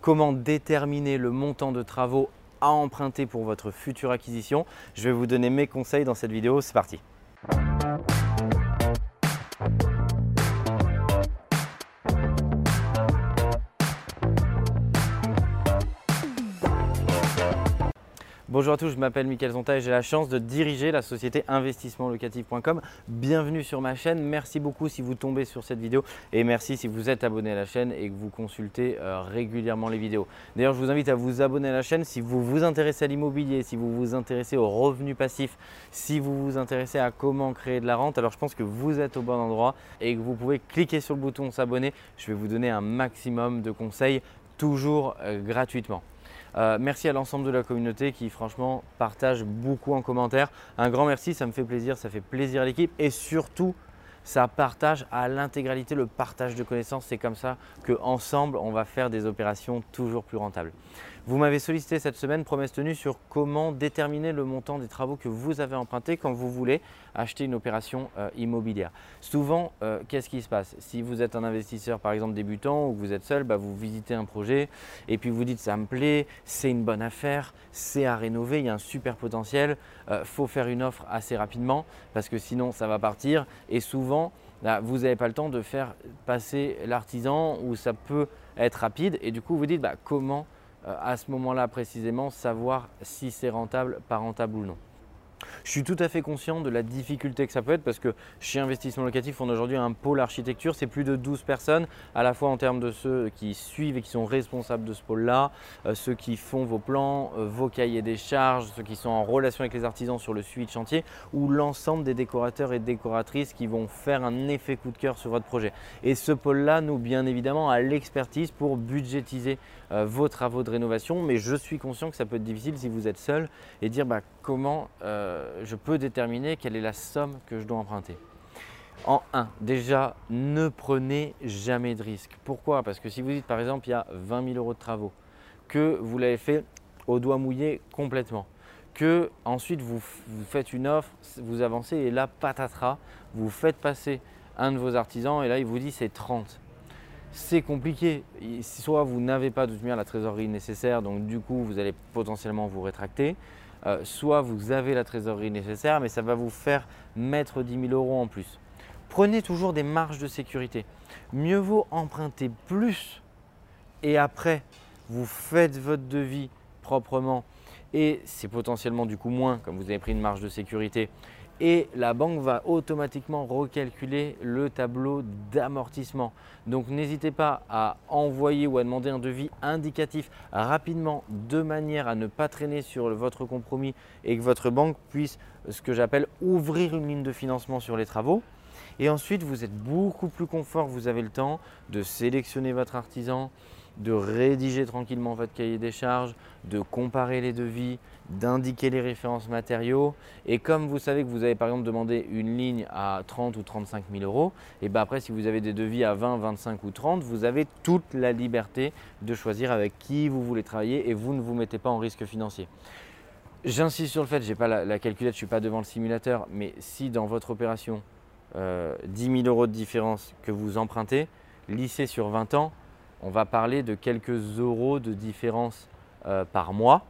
comment déterminer le montant de travaux à emprunter pour votre future acquisition. Je vais vous donner mes conseils dans cette vidéo, c'est parti. Bonjour à tous, je m'appelle Mickaël Zonta et j'ai la chance de diriger la société investissementlocatif.com. Bienvenue sur ma chaîne, merci beaucoup si vous tombez sur cette vidéo et merci si vous êtes abonné à la chaîne et que vous consultez euh, régulièrement les vidéos. D'ailleurs, je vous invite à vous abonner à la chaîne si vous vous intéressez à l'immobilier, si vous vous intéressez aux revenus passifs, si vous vous intéressez à comment créer de la rente. Alors, je pense que vous êtes au bon endroit et que vous pouvez cliquer sur le bouton s'abonner. Je vais vous donner un maximum de conseils toujours euh, gratuitement. Euh, merci à l'ensemble de la communauté qui franchement partage beaucoup en commentaire. Un grand merci, ça me fait plaisir, ça fait plaisir à l'équipe et surtout ça partage à l'intégralité le partage de connaissances. C'est comme ça qu'ensemble, on va faire des opérations toujours plus rentables. Vous m'avez sollicité cette semaine, promesse tenue, sur comment déterminer le montant des travaux que vous avez empruntés quand vous voulez acheter une opération euh, immobilière. Souvent, euh, qu'est-ce qui se passe? Si vous êtes un investisseur par exemple débutant ou que vous êtes seul, bah, vous visitez un projet et puis vous dites ça me plaît, c'est une bonne affaire, c'est à rénover, il y a un super potentiel, il euh, faut faire une offre assez rapidement parce que sinon ça va partir. Et souvent vous n'avez pas le temps de faire passer l'artisan ou ça peut être rapide. Et du coup vous dites bah, comment à ce moment-là précisément savoir si c'est rentable, pas rentable ou non. Je suis tout à fait conscient de la difficulté que ça peut être parce que chez Investissement Locatif, on a aujourd'hui un pôle architecture. C'est plus de 12 personnes, à la fois en termes de ceux qui suivent et qui sont responsables de ce pôle-là, euh, ceux qui font vos plans, euh, vos cahiers des charges, ceux qui sont en relation avec les artisans sur le suivi de chantier, ou l'ensemble des décorateurs et décoratrices qui vont faire un effet coup de cœur sur votre projet. Et ce pôle-là, nous, bien évidemment, a l'expertise pour budgétiser euh, vos travaux de rénovation, mais je suis conscient que ça peut être difficile si vous êtes seul et dire bah, comment euh, je peux déterminer quelle est la somme que je dois emprunter. En 1, déjà, ne prenez jamais de risque. Pourquoi? Parce que si vous dites par exemple il y a 20 000 euros de travaux, que vous l'avez fait au doigt mouillé complètement, que ensuite vous, vous faites une offre, vous avancez et là, patatras, vous faites passer un de vos artisans et là il vous dit c'est 30 c'est compliqué. Soit vous n'avez pas de toute la trésorerie nécessaire, donc du coup vous allez potentiellement vous rétracter. Euh, soit vous avez la trésorerie nécessaire, mais ça va vous faire mettre 10 000 euros en plus. Prenez toujours des marges de sécurité. Mieux vaut emprunter plus et après vous faites votre devis proprement et c'est potentiellement du coup moins comme vous avez pris une marge de sécurité et la banque va automatiquement recalculer le tableau d'amortissement. Donc n'hésitez pas à envoyer ou à demander un devis indicatif rapidement de manière à ne pas traîner sur votre compromis et que votre banque puisse, ce que j'appelle, ouvrir une ligne de financement sur les travaux. Et ensuite, vous êtes beaucoup plus confort, vous avez le temps de sélectionner votre artisan, de rédiger tranquillement votre cahier des charges, de comparer les devis, d'indiquer les références matériaux. Et comme vous savez que vous avez par exemple demandé une ligne à 30 ou 35 000 euros, et bien après si vous avez des devis à 20, 25 ou 30, vous avez toute la liberté de choisir avec qui vous voulez travailler et vous ne vous mettez pas en risque financier. J'insiste sur le fait, je n'ai pas la, calculette, je ne suis pas devant le simulateur, mais si dans votre opération, 10 euh, 000 euros de différence que vous empruntez, lissez sur 20 ans, on va parler de quelques euros de différence euh, par mois.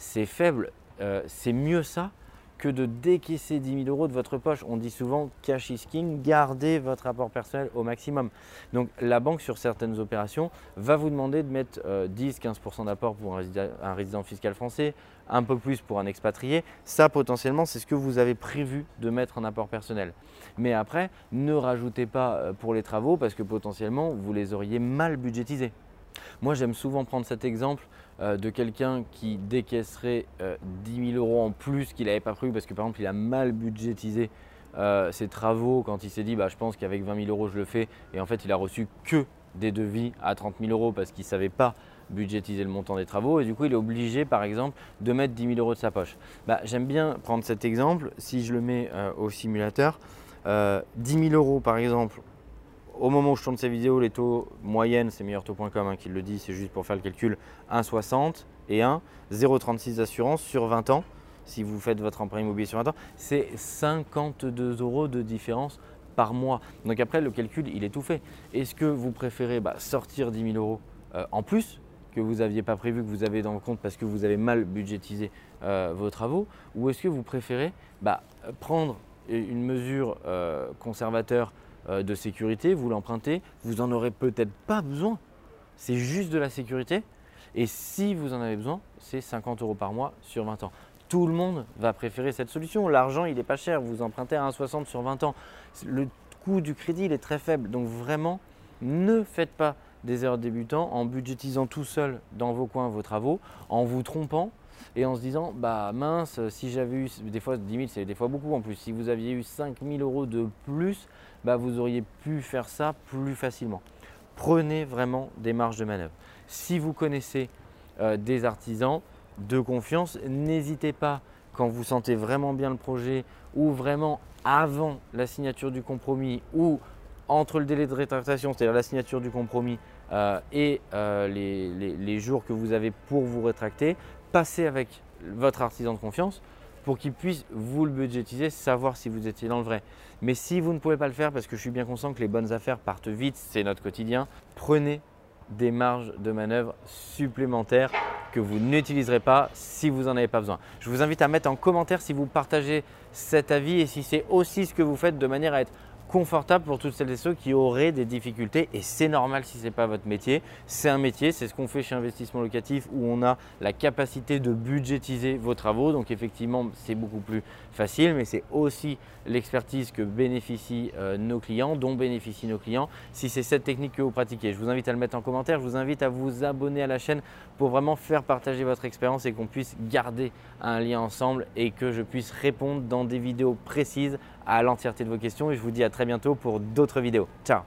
C'est faible, euh, c'est mieux ça que de décaisser 10 000 euros de votre poche. On dit souvent cash is king, gardez votre apport personnel au maximum. Donc la banque sur certaines opérations va vous demander de mettre 10-15% euh, d'apport pour un résident, fiscal français, un peu plus pour un expatrié. Ça potentiellement c'est ce que vous avez prévu de mettre en apport personnel. Mais après, ne rajoutez pas euh, pour les travaux parce que potentiellement vous les auriez mal budgétisés. Moi, j'aime souvent prendre cet exemple euh, de quelqu'un qui décaisserait 10 euh, 000 euros en plus qu'il n'avait pas prévu parce que par exemple, il a mal budgétisé euh, ses travaux quand il s'est dit bah, je pense qu'avec 20 000 euros je le fais. Et en fait il a reçu que des devis à 30 000 euros parce qu'il ne savait pas budgétiser le montant des travaux. Et du coup il est obligé par exemple de mettre 10 000 euros de sa poche. Bah, j'aime bien prendre cet exemple, si je le mets au simulateur, 10 000 euros par exemple au moment où je tourne ces vidéos, les taux moyennes, c'est meilleurtaux.com hein, qui le dit, c'est juste pour faire le calcul, 1,60 et 1, 0,36 d'assurance sur 20 ans. Si vous faites votre emprunt immobilier sur 20 ans, c'est 52 euros de différence par mois. Donc après, le calcul, il est tout fait. Est-ce que vous préférez bah, sortir 10 000 euros euh, en plus que vous n'aviez pas prévu, que vous avez dans le compte parce que vous avez mal budgétisé euh, vos travaux Ou est-ce que vous préférez bah, prendre une mesure euh, conservateur de sécurité, vous l'empruntez, vous n'en aurez peut-être pas besoin. C'est juste de la sécurité. Et si vous en avez besoin, c'est 50 euros par mois sur 20 ans. Tout le monde va préférer cette solution. L'argent, il n'est pas cher. Vous empruntez à 1,60 sur 20 ans. Le coût du crédit, il est très faible. Donc vraiment, ne faites pas des erreurs débutants en budgétisant tout seul dans vos coins vos travaux, en vous trompant et en se disant bah mince, si j'avais eu des fois 10 000, c'est des fois beaucoup en plus. Si vous aviez eu 5 000 euros de plus, bah, vous auriez pu faire ça plus facilement. Prenez vraiment des marges de manœuvre. Si vous connaissez euh, des artisans de confiance, n'hésitez pas quand vous sentez vraiment bien le projet ou vraiment avant la signature du compromis ou entre le délai de rétractation, c'est-à-dire la signature du compromis euh, et euh, les, jours que vous avez pour vous rétracter, passez avec votre artisan de confiance pour qu'il puisse vous le budgétiser, savoir si vous étiez dans le vrai. Mais si vous ne pouvez pas le faire, parce que je suis bien conscient que les bonnes affaires partent vite, c'est notre quotidien, prenez des marges de manœuvre supplémentaires que vous n'utiliserez pas si vous n'en avez pas besoin. Je vous invite à mettre en commentaire si vous partagez cet avis et si c'est aussi ce que vous faites de manière à être confortable pour toutes celles et ceux qui auraient des difficultés et c'est normal si ce n'est pas votre métier. C'est un métier, c'est ce qu'on fait chez Investissement Locatif où on a la capacité de budgétiser vos travaux. Donc effectivement, c'est beaucoup plus facile, mais c'est aussi l'expertise que bénéficient euh, nos clients, dont bénéficient nos clients. Si c'est cette technique que vous pratiquez, je vous invite à le mettre en commentaire. Je vous invite à vous abonner à la chaîne pour vraiment faire partager votre expérience et qu'on puisse garder un lien ensemble et que je puisse répondre dans des vidéos précises à l'entièreté de vos questions. Et je vous dis à très bientôt pour d'autres vidéos. Ciao